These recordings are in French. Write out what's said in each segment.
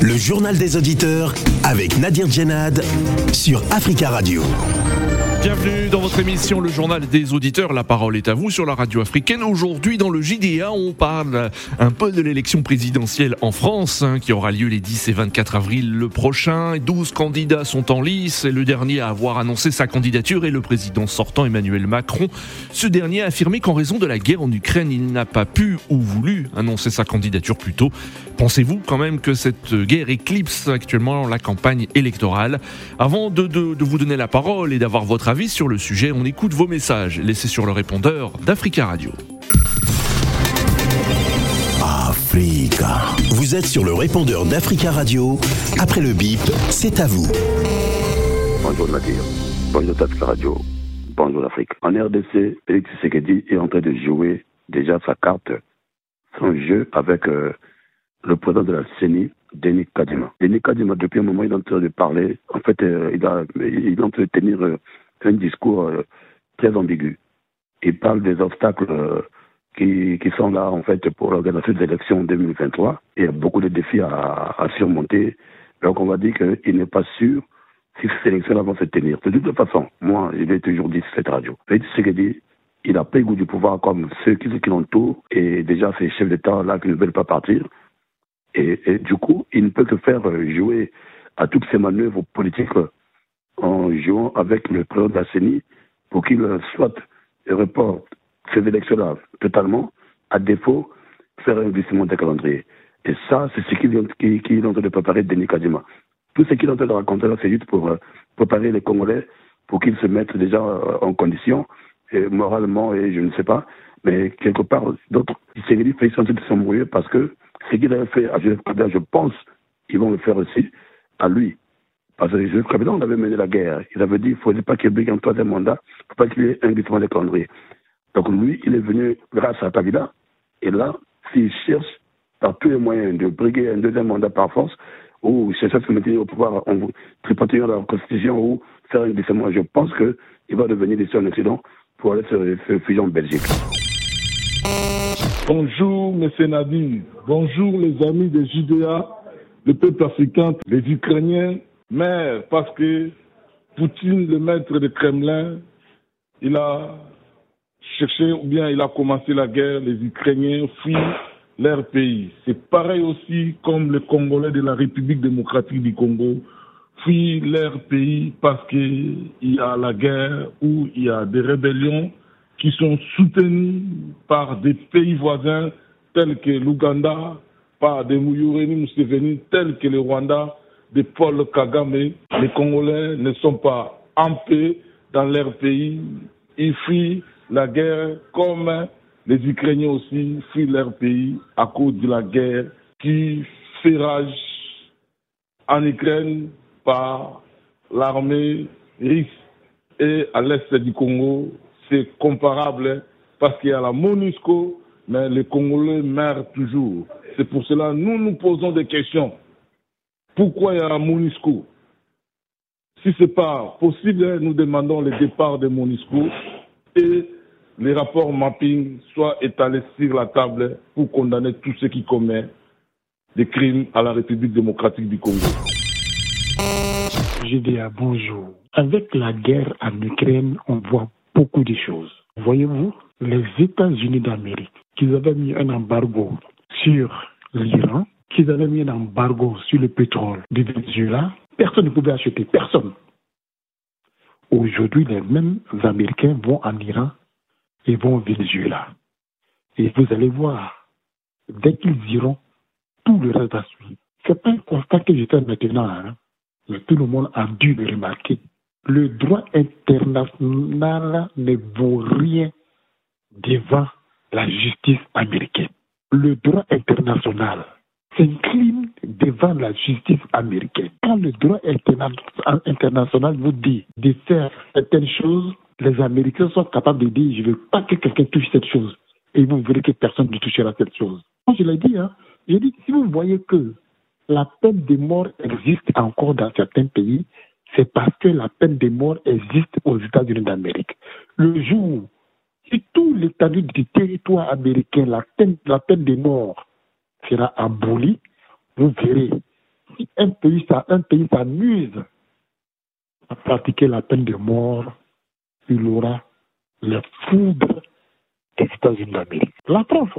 Le journal des auditeurs avec Nadir Djenad sur Africa Radio. Bienvenue dans votre émission Le Journal des Auditeurs. La parole est à vous sur la radio africaine. Aujourd'hui, dans le JDA, on parle un peu de l'élection présidentielle en France, hein, qui aura lieu les 10 et 24 avril le prochain. 12 candidats sont en lice. Et le dernier à avoir annoncé sa candidature est le président sortant Emmanuel Macron. Ce dernier a affirmé qu'en raison de la guerre en Ukraine, il n'a pas pu ou voulu annoncer sa candidature plus tôt. Pensez-vous quand même que cette guerre éclipse actuellement la campagne électorale? Avant de, de, de vous donner la parole et d'avoir votre avis sur le sujet, on écoute vos messages laissés sur le répondeur d'Africa Radio. Africa. Vous êtes sur le répondeur d'Africa Radio. Après le bip, c'est à vous. Bonjour Nadir. Bonjour Africa Radio. Bonjour l'Afrique. En RDC, Félix Tshisekedi est en train de jouer déjà sa carte, son jeu avec euh, le président de la CENI, Denis Kadima. Denis Kadima, depuis un moment, il est en train de parler. En fait, euh, il, a, il est en train de tenir euh, un discours euh, très ambigu. Il parle des obstacles qui, qui, sont là, en fait, pour l'organisation des élections en 2023. Il y a beaucoup de défis à, surmonter. Donc, on va dire qu'il n'est pas sûr si ces élections vont se tenir. De toute façon, moi, je l'ai toujours dit sur cette radio. Félix Tshisekedi, il n'a pas le goût du pouvoir comme ceux qui, qui l'entourent et déjà ces chefs d'État-là qui ne veulent pas partir. Et, du coup, il ne peut que faire jouer à toutes ces manœuvres politiques en jouant avec le président de pour qu'il soit reporte ces élections-là totalement, à défaut, faire un glissement de calendrier. Et ça, c'est ce qu'il qu qu est en train de préparer Denis Kadima. Tout ce qu'il est en train de raconter là, c'est juste pour euh, préparer les Congolais pour qu'ils se mettent déjà euh, en condition, moralement, et je ne sais pas, mais quelque part, d'autres, Tshisekedi fait sentir de s'embrouiller parce que ce qu'il a fait à Joseph Kabila, je pense qu'ils vont le faire aussi à lui. Parce que Joseph Kabila, on avait mené la guerre. Il avait dit qu'il ne faut pas qu'il ait un troisième mandat, il ne faut pas qu'il y ait un glissement de calendrier. Donc lui, il est venu grâce à Kabila. Et là, s'il cherche par tous les moyens de briguer un deuxième mandat par force, ou chercher à se maintenir au pouvoir en tripotant la constitution ou faire un glissement, je pense qu'il va devenir d'ici en Occident pour aller se, fuser en Belgique. Bonjour, M. Nadir. Bonjour, les amis des Judéa, le peuple africain, les Ukrainiens. Mais parce que Poutine, le maître du Kremlin, il a cherché ou bien il a commencé la guerre, les Ukrainiens fuient leur pays. C'est pareil aussi comme les Congolais de la République démocratique du Congo fuient leur pays parce qu'il y a la guerre ou il y a des rébellions qui sont soutenus par des pays voisins tels que l'Ouganda, par des Mouyoureni Museveni tels que le Rwanda, de Paul Kagame. Les Congolais ne sont pas en paix dans leur pays. Ils fuient la guerre comme les Ukrainiens aussi fuient leur pays à cause de la guerre qui fait rage en Ukraine par l'armée russe et à l'est du Congo c'est comparable parce qu'il y a la MONUSCO, mais les Congolais meurent toujours. C'est pour cela que nous nous posons des questions. Pourquoi il y a la MONUSCO? Si ce n'est pas possible, nous demandons le départ de MONUSCO et les rapports mapping soient étalés sur la table pour condamner tous ceux qui commettent des crimes à la République démocratique du Congo. À bonjour. Avec la guerre en Ukraine, on voit beaucoup de choses. Voyez-vous, les États-Unis d'Amérique, qu'ils avaient mis un embargo sur l'Iran, qu'ils avaient mis un embargo sur le pétrole du Venezuela, personne ne pouvait acheter, personne. Aujourd'hui, les mêmes Américains vont en Iran et vont au Venezuela. Et vous allez voir, dès qu'ils iront, tout le reste va suivre. C'est pas un constat que je fais maintenant, hein, mais tout le monde a dû le remarquer le droit international ne vaut rien devant la justice américaine. Le droit international s'incline devant la justice américaine. Quand le droit interna international vous dit de faire certaines choses, les Américains sont capables de dire je ne veux pas que quelqu'un touche cette chose. Et vous verrez que personne ne touchera cette chose. Moi, je l'ai dit, hein. J'ai dit, si vous voyez que la peine de mort existe encore dans certains pays, c'est parce que la peine de mort existe aux États-Unis d'Amérique. Le jour si tout l'étendue du territoire américain, la peine, de mort sera abolie, vous verrez, si un pays, s'amuse à pratiquer la peine de mort, il aura le foudre des États-Unis d'Amérique. La France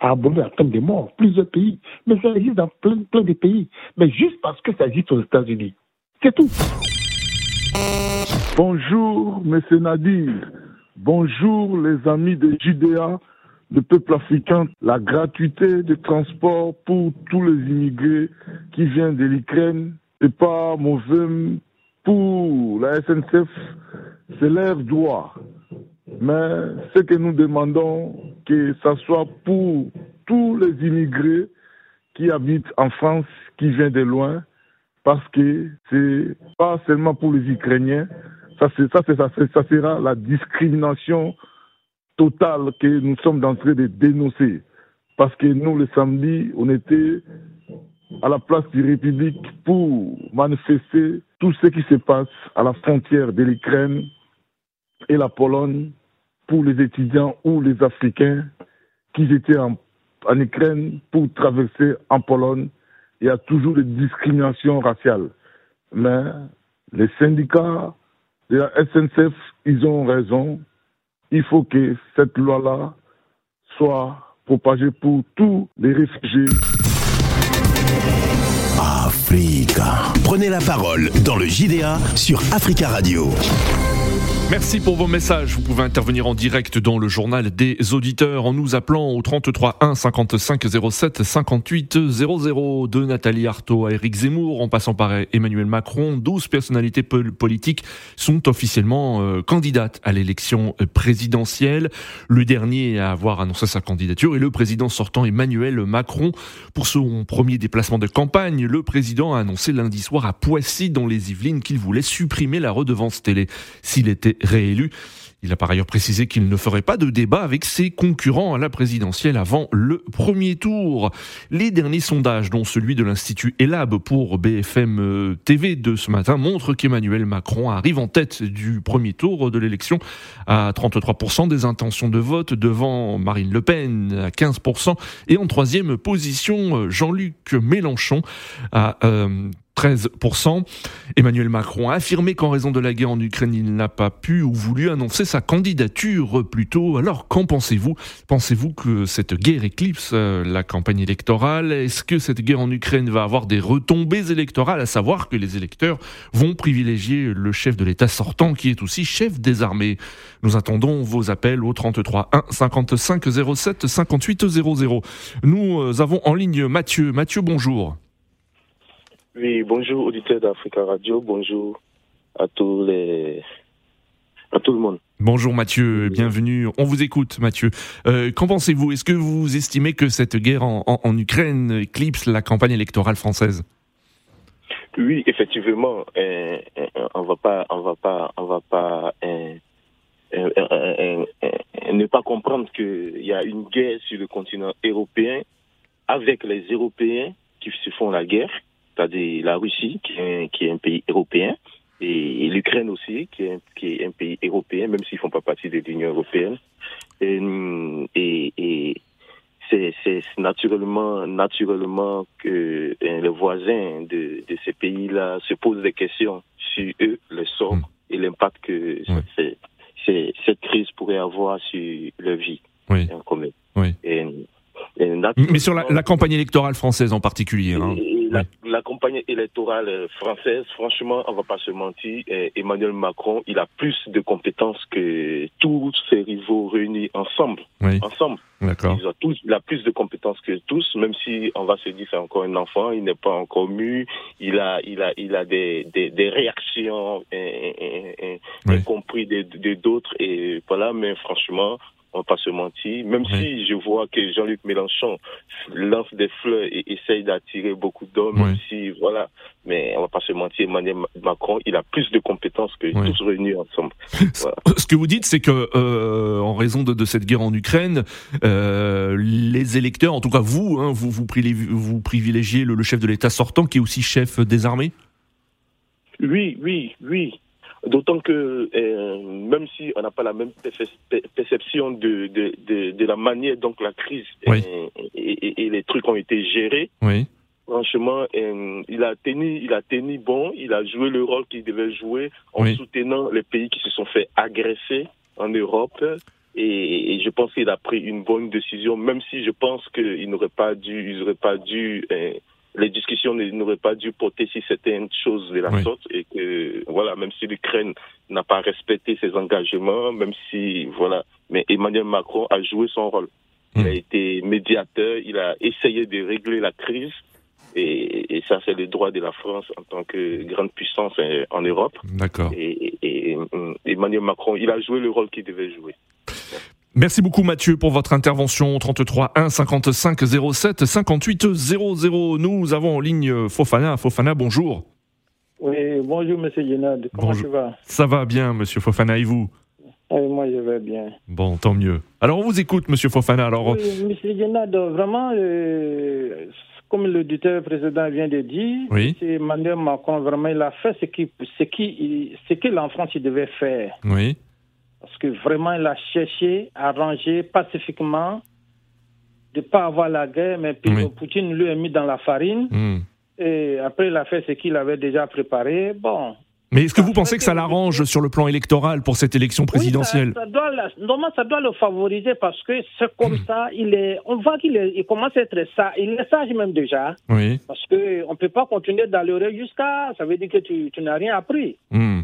a aboli la peine de mort, plusieurs pays, mais ça existe dans plein de pays. Mais juste parce que ça existe aux États-Unis. Bonjour, M. Nadir. Bonjour, les amis de Judéa, le peuple africain. La gratuité de transport pour tous les immigrés qui viennent de l'Ukraine n'est pas mauvais pour la SNCF. C'est leur droit. Mais ce que nous demandons, que ce soit pour tous les immigrés qui habitent en France, qui viennent de loin, parce que c'est pas seulement pour les Ukrainiens, ça, ça, ça, sera la discrimination totale que nous sommes en train de dénoncer. Parce que nous, le samedi, on était à la place du République pour manifester tout ce qui se passe à la frontière de l'Ukraine et la Pologne pour les étudiants ou les Africains qui étaient en, en Ukraine pour traverser en Pologne. Il y a toujours des discriminations raciales. Mais les syndicats de la SNCF, ils ont raison. Il faut que cette loi-là soit propagée pour tous les réfugiés. Africa. Prenez la parole dans le JDA sur Africa Radio. Merci pour vos messages. Vous pouvez intervenir en direct dans le journal des auditeurs en nous appelant au 33 1 55 07 58 00 de Nathalie Arthaud à Éric Zemmour en passant par Emmanuel Macron. 12 personnalités politiques sont officiellement euh, candidates à l'élection euh, présidentielle. Le dernier à avoir annoncé sa candidature est le président sortant Emmanuel Macron. Pour son premier déplacement de campagne, le président a annoncé lundi soir à Poissy dans les Yvelines qu'il voulait supprimer la redevance télé s'il était réélu. Il a par ailleurs précisé qu'il ne ferait pas de débat avec ses concurrents à la présidentielle avant le premier tour. Les derniers sondages, dont celui de l'Institut Elab pour BFM euh, TV de ce matin, montrent qu'Emmanuel Macron arrive en tête du premier tour de l'élection à 33% des intentions de vote devant Marine Le Pen à 15% et en troisième position Jean-Luc Mélenchon à euh, 13%. Emmanuel Macron a affirmé qu'en raison de la guerre en Ukraine, il n'a pas pu ou voulu annoncer sa candidature plus tôt. Alors qu'en pensez-vous? Pensez-vous que cette guerre éclipse euh, la campagne électorale? Est-ce que cette guerre en Ukraine va avoir des retombées électorales, à savoir que les électeurs vont privilégier le chef de l'État sortant qui est aussi chef des armées Nous attendons vos appels au 33 1 55 07 58 00. Nous euh, avons en ligne Mathieu. Mathieu, bonjour. Oui, bonjour auditeurs d'Africa Radio, bonjour à tous les à tout le monde. Bonjour Mathieu, bienvenue. On vous écoute Mathieu. Euh, qu'en pensez-vous? Est-ce que vous estimez que cette guerre en, Ukraine éclipse la campagne électorale française? Oui, effectivement, euh, euh, on va pas, on va pas, on va pas ne pas comprendre qu'il y a une guerre sur le continent européen avec les Européens qui se font la guerre c'est-à-dire la Russie, qui est, qui est, un pays européen, et, l'Ukraine aussi, qui est, qui est, un pays européen, même s'ils ne font pas partie de l'Union européenne. Et, et, c'est naturellement, naturellement que hein, les voisins de, de ces pays-là se posent des questions sur eux, le sort mm. et l'impact que cette crise pourrait avoir sur leur vie oui. en commun. Oui. Mais sur la, la, campagne électorale française en particulier. Hein la, campagne électorale française, franchement, on va pas se mentir, euh, Emmanuel Macron, il a plus de compétences que tous ses rivaux réunis ensemble. Ensemble. D'accord. Il, il a plus de compétences que tous, même si on va se dire c'est encore un enfant, il n'est pas encore mu, il a, il a, il a des, des, des réactions, et, compris de d'autres, et voilà, mais franchement, on va pas se mentir. Même si je vois que Jean-Luc Mélenchon lance des fleurs et essaye d'attirer beaucoup d'hommes, si, voilà, mais on va pas se mentir, Emmanuel Macron, il a plus de compétences que tous réunis ensemble. Ce que vous dites, c'est que, euh, en raison de, cette guerre en Ukraine, euh, les électeurs, en tout cas vous, hein, vous, vous, privilégiez le chef de l'État sortant, qui est aussi chef des armées? Oui, oui, oui. D'autant que euh, même si on n'a pas la même perception de, de, de, la manière dont la crise et, et, les trucs ont été gérés, oui. Franchement, euh, il a tenu, il a tenu bon, il a joué le rôle qu'il devait jouer en Oui. soutenant les pays qui se sont fait agresser en Europe. Et, et je pense qu'il a pris une bonne décision, même si je pense qu'il n'aurait pas dû, ils n'auraient pas dû, euh, les discussions n'auraient pas dû porter si certaines choses de la Oui. sorte et que voilà, même si l'Ukraine n'a pas respecté ses engagements, même si voilà, mais Emmanuel Macron a joué son rôle. Il a Mm. été médiateur, il a essayé de régler la crise. Et, et ça, c'est le droit de la France en tant que grande puissance euh, en Europe. D'accord. Et, et- et, euh, Emmanuel Macron, il a joué le rôle qu'il devait jouer. Merci beaucoup Mathieu pour votre intervention 33 1 55 07 58 00. Nous avons en ligne euh, Fofana. Fofana, bonjour. Oui, bonjour Monsieur Yenad, comment Bonjour. tu vas? Ça va bien, Monsieur Fofana, et vous? Oui, Moi je vais bien. Bon, tant mieux. Alors on vous écoute, Monsieur Fofana. Alors, Oui, Monsieur Yenad, vraiment, euh, comme l'auditeur précédent vient de dire, Oui. c'est Emmanuel Macron, vraiment, il a fait ce qu'il ce qui, ce que l'enfant il devait faire. oui, Parce que vraiment, il a cherché à arranger pacifiquement de ne pas avoir la guerre, mais puis Oui. Poutine lui a mis dans la farine. Hmm. Et après, il a fait ce qu'il avait déjà préparé. Bon, Mais est-ce que vous pensez que ça l'arrange sur le plan électoral pour cette élection présidentielle Oui, ça, ça doit, normalement, ça doit le favoriser parce que c'est comme Hmm. ça. Il est, on voit qu'il il commence à être sage. Il est sage même déjà. Oui. Parce que on peut pas continuer d'aller jusqu'à. Ça veut dire que tu, tu n'as rien appris. Hmm.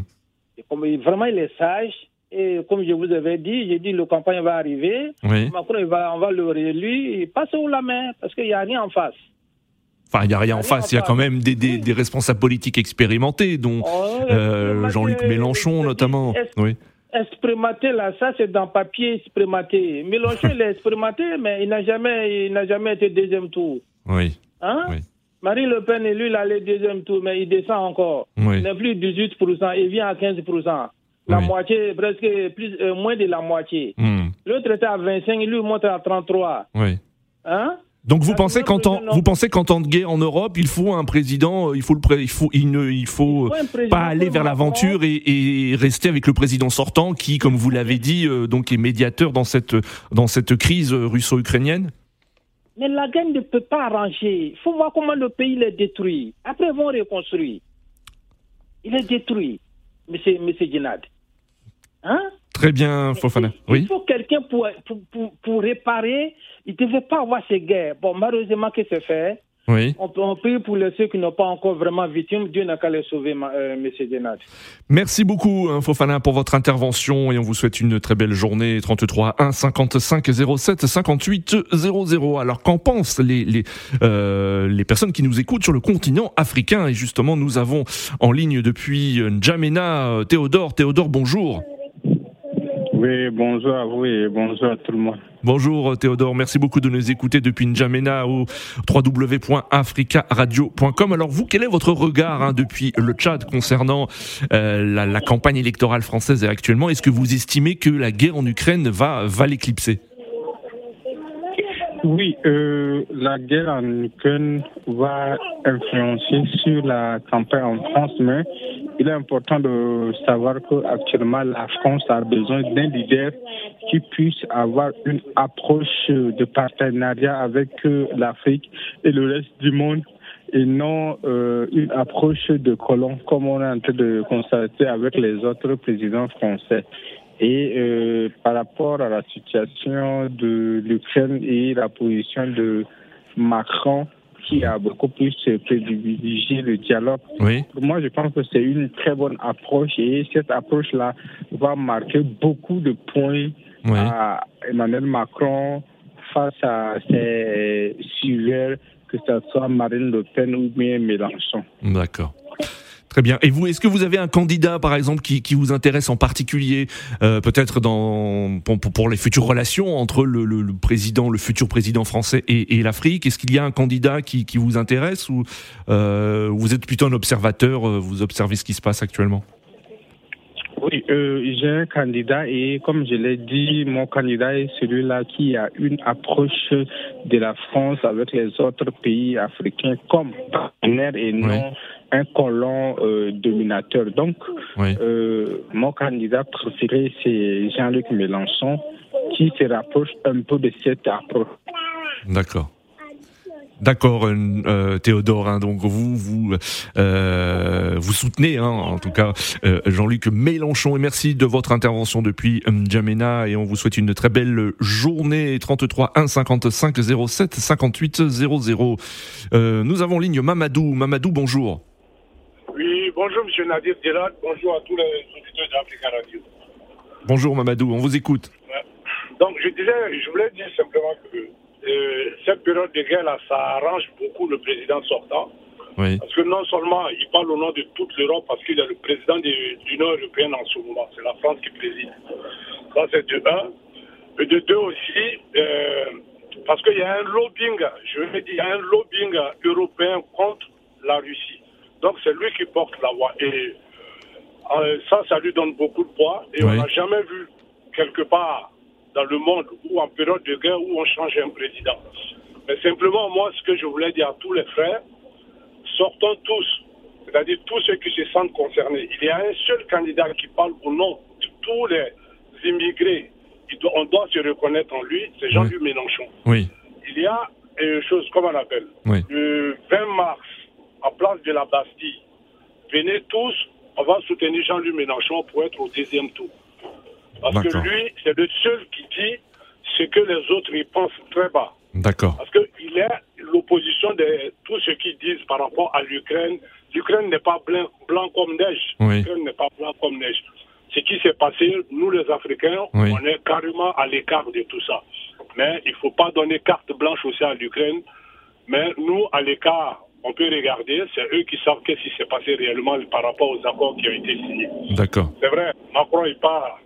Et comme vraiment, il est sage. Et comme je vous avais dit, j'ai dit le campagne va arriver. Oui. Macron, il va, on va le réélu. Il passe où la main parce qu'il n'y a rien en face. Enfin, il n'y a rien en face. Il y a quand même des, des, Oui. des responsables politiques expérimentés, dont Oh, euh, Jean-Luc le- Mélenchon le- notamment. Oui. Expérimenté, là, ça c'est dans papier expérimenté. Mélenchon, il est expérimenté, mais il n'a jamais, il n'a jamais été deuxième tour. Oui. Hein? Oui. Marine Le Pen, lui, il allait deuxième tour, mais il descend encore. Oui. Il n'est plus 18%, il vient à 15%. La Oui. moitié, presque plus, euh, moins de la moitié. Hmm. L'autre était à 25, lui monte à 33. Oui. Hein? Donc vous Ah, pensez qu'en temps, vous pensez qu'en temps de guerre en Europe, il faut un président, euh, il faut le, pré- il faut, il ne, il faut Il pas aller vers l'aventure et, et rester avec le président sortant, qui, comme vous l'avez dit, euh, donc est médiateur dans cette dans cette crise euh, russo-ukrainienne? Mais la guerre ne peut pas arranger. Il faut voir comment le pays est détruit. Après, ils vont reconstruire. Il est détruit, monsieur, monsieur. Hein? Très bien, Fofana. Il faut quelqu'un pour, pour, pour, pour réparer. Il ne devait pas avoir ces guerres. Bon, malheureusement, que c'est fait? Oui. On, on prie pour les ceux qui n'ont pas encore vraiment victimes. Dieu n'a qu'à les sauver, ma- euh, monsieur Djinad. Merci beaucoup, hein, Fofana, pour votre intervention et on vous souhaite une très belle journée. 33 1 55 07 58 00. Alors, qu'en pensent les, les, euh, les personnes qui nous écoutent sur le continent africain? Et justement, nous avons en ligne depuis N'Djamena euh, Théodore. Théodore, bonjour. Oui, bonjour à vous et bonjour à tout le monde. Bonjour euh, Théodore, merci beaucoup de nous écouter depuis N'Djamena au www.africaradio.com. Alors vous, quel est votre regard hein, depuis le Tchad concernant euh, la, la campagne électorale française actuellement Est-ce que vous estimez que la guerre en Ukraine va, va l'éclipser? Oui, euh, la guerre en Ukraine va influencer sur la campagne en France, mais il est important de savoir qu'actuellement la France a besoin d'un leader qui puisse avoir une approche de partenariat avec euh, l'Afrique et le reste du monde et non euh, une approche de colon comme on est en train de constater avec les autres présidents français. Et euh, par rapport à la situation de l'Ukraine et la position de Macron, qui a beaucoup plus privilégié le dialogue, Oui, pour moi, je pense que c'est une très bonne approche et cette approche-là va marquer beaucoup de points oui. à Emmanuel Macron face à ses suiveurs, que ce soit Marine Le Pen ou bien Mélenchon. D'accord. Très bien. Et vous, est-ce que vous avez un candidat, par exemple, qui, qui vous intéresse en particulier, euh, peut-être dans pour, pour- les futures relations entre le, le- le président, le futur président français et, et l'Afrique? Est-ce qu'il y a un candidat qui, qui vous intéresse ou euh, vous êtes plutôt un observateur euh, Vous observez ce qui se passe actuellement? Euh, j'ai un candidat et comme je l'ai dit, mon candidat est celui-là qui a une approche de la France avec les autres pays africains comme partenaire et non un colon euh, dominateur. Donc, Oui. euh, mon candidat préféré, c'est Jean-Luc Mélenchon qui se rapproche un peu de cette approche. D'accord. D'accord, euh, Théodore. Hein, donc vous vous euh, vous soutenez, hein, en tout cas, euh, Jean-Luc Mélenchon. Et merci de votre intervention depuis N'Djamena. Et on vous souhaite une très belle journée. 33 1 55 07 58 00. nous avons ligne Mamadou. Mamadou, bonjour. Oui, bonjour Monsieur Nadir Djelat. Bonjour à tous les auditeurs d'Africa Radio. Bonjour Mamadou, on vous écoute. Donc je disais, je voulais dire simplement que euh, cette période de guerre, là, ça arrange beaucoup le président sortant. Parce que non seulement il parle au nom de toute l'Europe, parce qu'il est le président de l'Union européenne en ce moment, c'est la France qui préside. Ça, c'est de un. Et de deux aussi, euh, parce qu'il y a un lobbying, je veux dire, il y a un lobbying européen contre la Russie. Donc c'est lui qui porte la voix. Et euh, ça, ça lui donne beaucoup de poids. Et on n'a jamais vu quelque part dans le monde ou en période de guerre où on change un président. Mais simplement, moi, ce que je voulais dire à tous les frères, sortons tous, c'est-à-dire tous ceux qui se sentent concernés. Il y a un seul candidat qui parle au nom de tous les immigrés. on doit se reconnaître en lui, c'est Jean-Luc Mélenchon. Oui. Il y a une chose, comment on appelle Le 20 mars, en place de la Bastille, venez tous, on va soutenir Jean-Luc Mélenchon pour être au deuxième tour. Parce que lui, c'est le seul qui dit ce que les autres y pensent très bas. D'accord. Parce qu'il est l'opposition de tout ce qu'ils disent par rapport à l'Ukraine. L'Ukraine n'est pas blanc, blanc comme neige. L'Ukraine n'est pas blanc comme neige. Ce qui s'est passé, nous les Africains, on est carrément à l'écart de tout ça. Mais il ne faut pas donner carte blanche aussi à l'Ukraine. Mais nous, à l'écart, on peut regarder, c'est eux qui savent qu'est-ce qui s'est passé réellement par rapport aux accords qui ont été signés. D'accord. C'est vrai, Macron, il part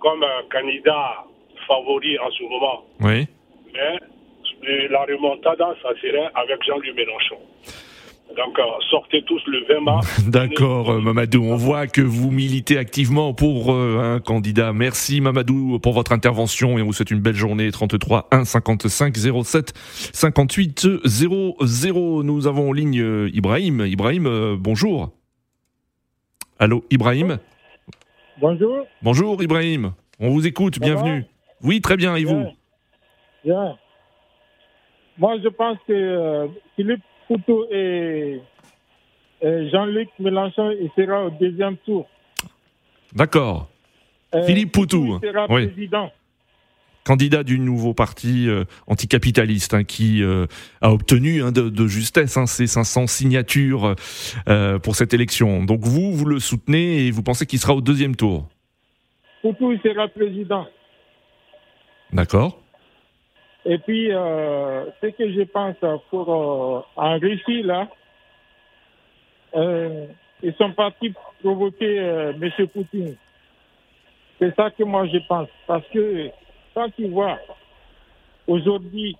comme un candidat favori en ce moment. Oui. Mais la remontada, ça serait avec Jean-Luc Mélenchon. Donc, euh, sortez tous le 20 mars. D'accord, euh, Mamadou. On voit que vous militez activement pour euh, un candidat. Merci, Mamadou, pour votre intervention et on vous souhaite une belle journée. 33 1 55 07 58 00. Nous avons en ligne Ibrahim. Ibrahim, bonjour. Allô, Ibrahim? Bonjour. Bonjour Ibrahim, on vous écoute, bienvenue. Oui, très bien, et vous Bien. Moi, je pense que euh, Philippe Poutou et, Jean-Luc Mélenchon il sera au deuxième tour. D'accord. Euh, Philippe Poutou. sera président candidat du nouveau parti euh, anticapitaliste hein, qui a obtenu hein, de, justesse hein, ses 500 signatures pour cette élection. Donc vous, vous le soutenez et vous pensez qu'il sera au deuxième tour? Poutou sera président. D'accord. Et puis, euh, ce que je pense pour euh, en Russie, là, euh, ils sont partis provoquer M. Poutine. C'est ça que moi je pense. Parce que quand tu vois aujourd'hui,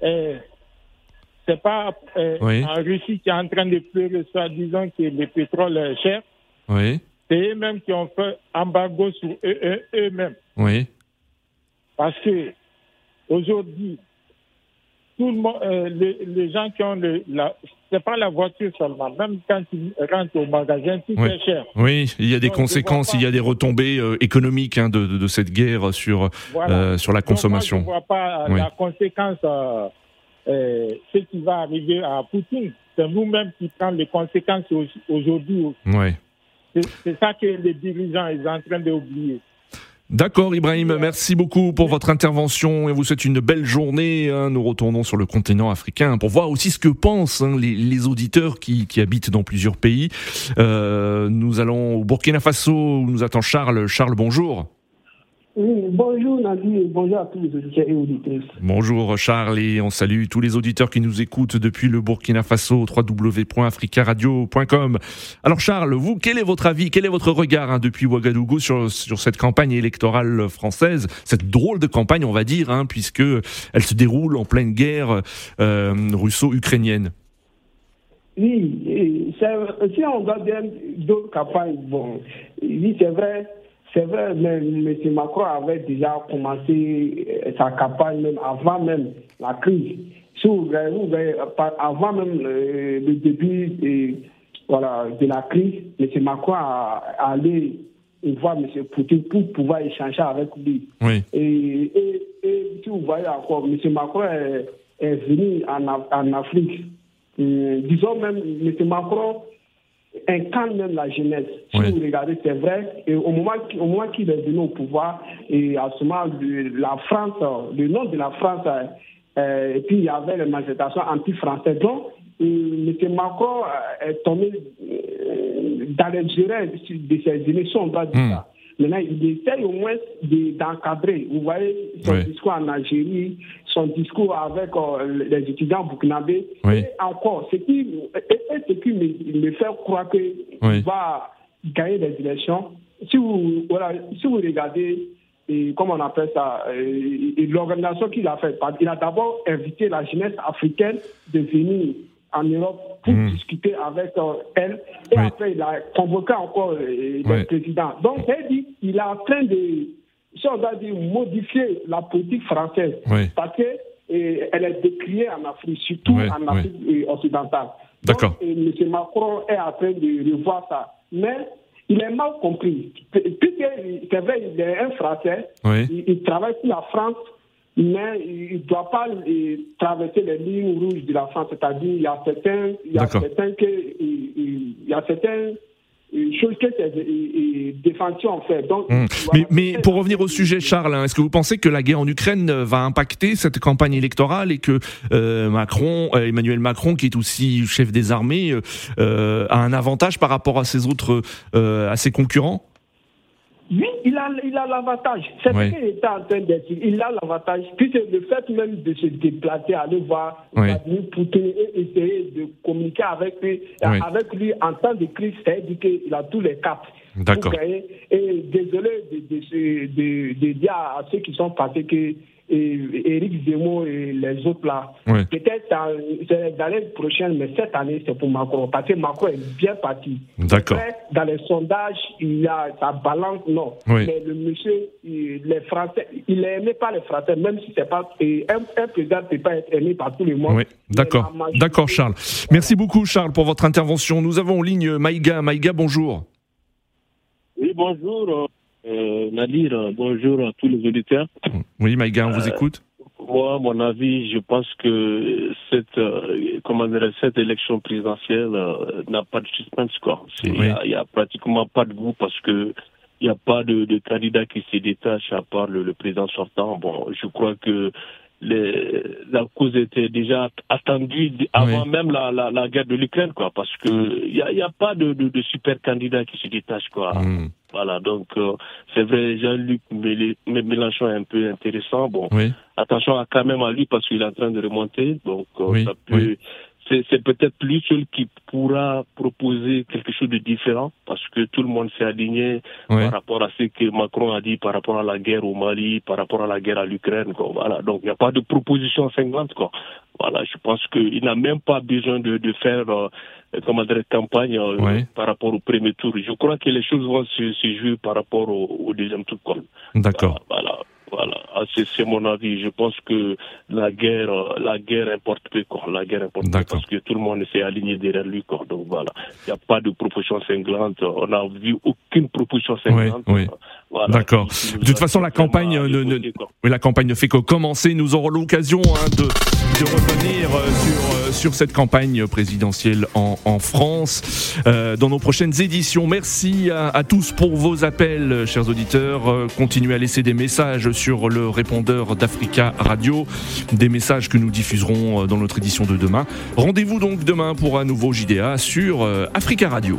c'est pas en Russie qui est en train de pleurer, soit disant que le pétrole est cher. Oui. C'est eux-mêmes qui ont fait embargo sur eux-mêmes. oui. Parce que aujourd'hui, tout le monde, euh, les, gens qui ont le, la, c'est pas la voiture seulement. Même quand tu rentres au magasin, tout est cher. Oui, il y a des conséquences, il y a des retombées euh, économiques hein, de, de, cette guerre sur euh, sur la consommation. Donc moi, je ne vois pas la conséquence, ce qui va arriver à Poutine. C'est nous-mêmes qui prenons les conséquences aujourd'hui. Oui. C'est ça que les dirigeants sont en train d'oublier. D'accord Ibrahim, merci beaucoup pour votre intervention et vous souhaite une belle journée. Hein. Nous retournons sur le continent africain pour voir aussi ce que pensent hein, les, auditeurs qui, habitent dans plusieurs pays. Euh, nous allons au Burkina Faso où nous attend Charles. Charles, bonjour bonjour Nadir, bonjour à tous les auditeurs et auditrices. Bonjour Charles et on salue tous les auditeurs qui nous écoutent depuis le Burkina Faso, www.africaradio.com. Alors Charles, vous, quel est votre avis, quel est votre regard hein, depuis Ouagadougou sur, sur cette campagne électorale française, cette drôle de campagne on va dire, hein, puisque elle se déroule en pleine guerre euh, russo-ukrainienne Oui, si on regarde bien d'autres campagnes, bon, oui c'est vrai, c'est vrai, mais M. Macron avait déjà commencé euh, sa campagne même avant même la crise. avant même le, début de, voilà, de la crise, M. Macron a, allé voir M. Poutine pour pouvoir échanger avec lui. Oui. Et, et, et, si vous voyez encore, M. Macron est, est venu en, en Afrique, disons même, M. Macron incarne même la jeunesse. Si vous regardez, c'est vrai. Et au moment, au moment qu'il est venu au pouvoir, et à ce moment, la France, le nom de la France, euh, et puis il y avait les manifestations anti-françaises. Donc, euh, M. Macron euh, est tombé dans les jurés de ces élections, on doit dire hmm. Maintenant, il essaye au moins d'encadrer. Vous voyez son discours en Algérie, son discours avec euh, les étudiants burkinabés. Et encore, ce qui, ce qui me, fait croire qu'il va gagner des élections, si vous, voilà, si vous regardez, et, comment on appelle ça, l'organisation qu'il a faite, il a d'abord invité la jeunesse africaine de venir en Europe pour hmm. discuter avec euh, elle. Et après, il a convoqué encore euh, le président. Donc, il dit il est en train de, si on dire, modifier la politique française. Parce qu'elle est décriée en Afrique, surtout en Afrique euh, occidentale. D'accord. M. Macron est en train de revoir ça. Mais il est mal compris. Puisque, c'est vrai, il est un Français, il travaille pour la France mais il ne doit pas traverser les lignes rouges de la France. C'est-à-dire, il y a certains, il y a certains que, il y a certains choses que ces défenseurs ont fait. Donc, hmm. mais, mais, pour revenir au sujet, Charles, hein, est-ce que vous pensez que la guerre en Ukraine va impacter cette campagne électorale et que euh, Macron, euh, Emmanuel Macron, qui est aussi chef des armées, euh, a un avantage par rapport à ses autres, à ses concurrents? Oui, il a il a l'avantage. C'est ce qu'il était en train de dire. Il a l'avantage. Puisque le fait même de se déplacer, aller voir Vladimir Poutine et essayer de communiquer avec lui, avec lui en temps de crise, c'est-à-dire qu'il a tous les caps. D'accord. Et désolé de, de, de, de, dire à ceux qui sont passés que et Éric Zemmour et les autres là. Peut-être dans, l'année prochaine, mais cette année, c'est pour Macron. Parce que Macron est bien parti. D'accord. Dans les sondages, il y a sa balance, non. Mais le monsieur, les Français, il est aimé par les Français, même si c'est pas. Un, un, président ne peut pas être aimé par tout le monde. Oui. D'accord. D'accord, Charles. Merci beaucoup, Charles, pour votre intervention. Nous avons en ligne Maïga. Maïga, bonjour. Oui, bonjour. Euh, Nadir, bonjour à tous les auditeurs. Oui, Maïga, on vous euh, écoute. Moi, mon avis, je pense que cette, euh, comment dire, cette élection présidentielle euh, n'a pas de suspense. Il n'y a, pratiquement pas de goût parce que il n'y a pas de, de, candidat qui se détache à part le, le président sortant. Bon, je crois que les, la cause était déjà attendue avant même la, la, la, guerre de l'Ukraine, quoi, parce que il n'y a, y a, pas de, de, de, super candidat qui se détache, quoi. Hmm. Voilà, donc euh, c'est vrai, Jean-Luc Mélenchon est un peu intéressant. Bon, attention à, quand même à lui parce qu'il est en train de remonter, donc euh, ça peut c'est peut-être lui seul qui pourra proposer quelque chose de différent parce que tout le monde s'est aligné par rapport à ce que Macron a dit par rapport à la guerre au Mali, par rapport à la guerre à l'Ukraine. Voilà, donc il n'y a pas de proposition cinglante. Quoi. Voilà, je pense qu'il n'a même pas besoin de, de faire euh, comment dire, campagne euh, par rapport au premier tour. Je crois que les choses vont se, se jouer par rapport au, au deuxième tour. D'accord. voilà. Voilà, ah, c'est mon avis. Je pense que la guerre, la guerre importe peu, quoi. La guerre importe peu parce que tout le monde s'est aligné derrière lui, quoi. Donc voilà, il n'y a pas de proposition cinglante. On n'a vu aucune proposition cinglante. Oui, D'accord. De toute façon, la campagne, ne, la campagne ne fait que commencer. Nous aurons l'occasion hein, de, de, revenir euh, sur, euh, sur cette campagne présidentielle en, en France euh, dans nos prochaines éditions. Merci à, à, tous pour vos appels, chers auditeurs. Euh, continuez à laisser des messages sur le répondeur d'Africa Radio, des messages que nous diffuserons dans notre édition de demain. Rendez-vous donc demain pour un nouveau JDA sur Africa Radio.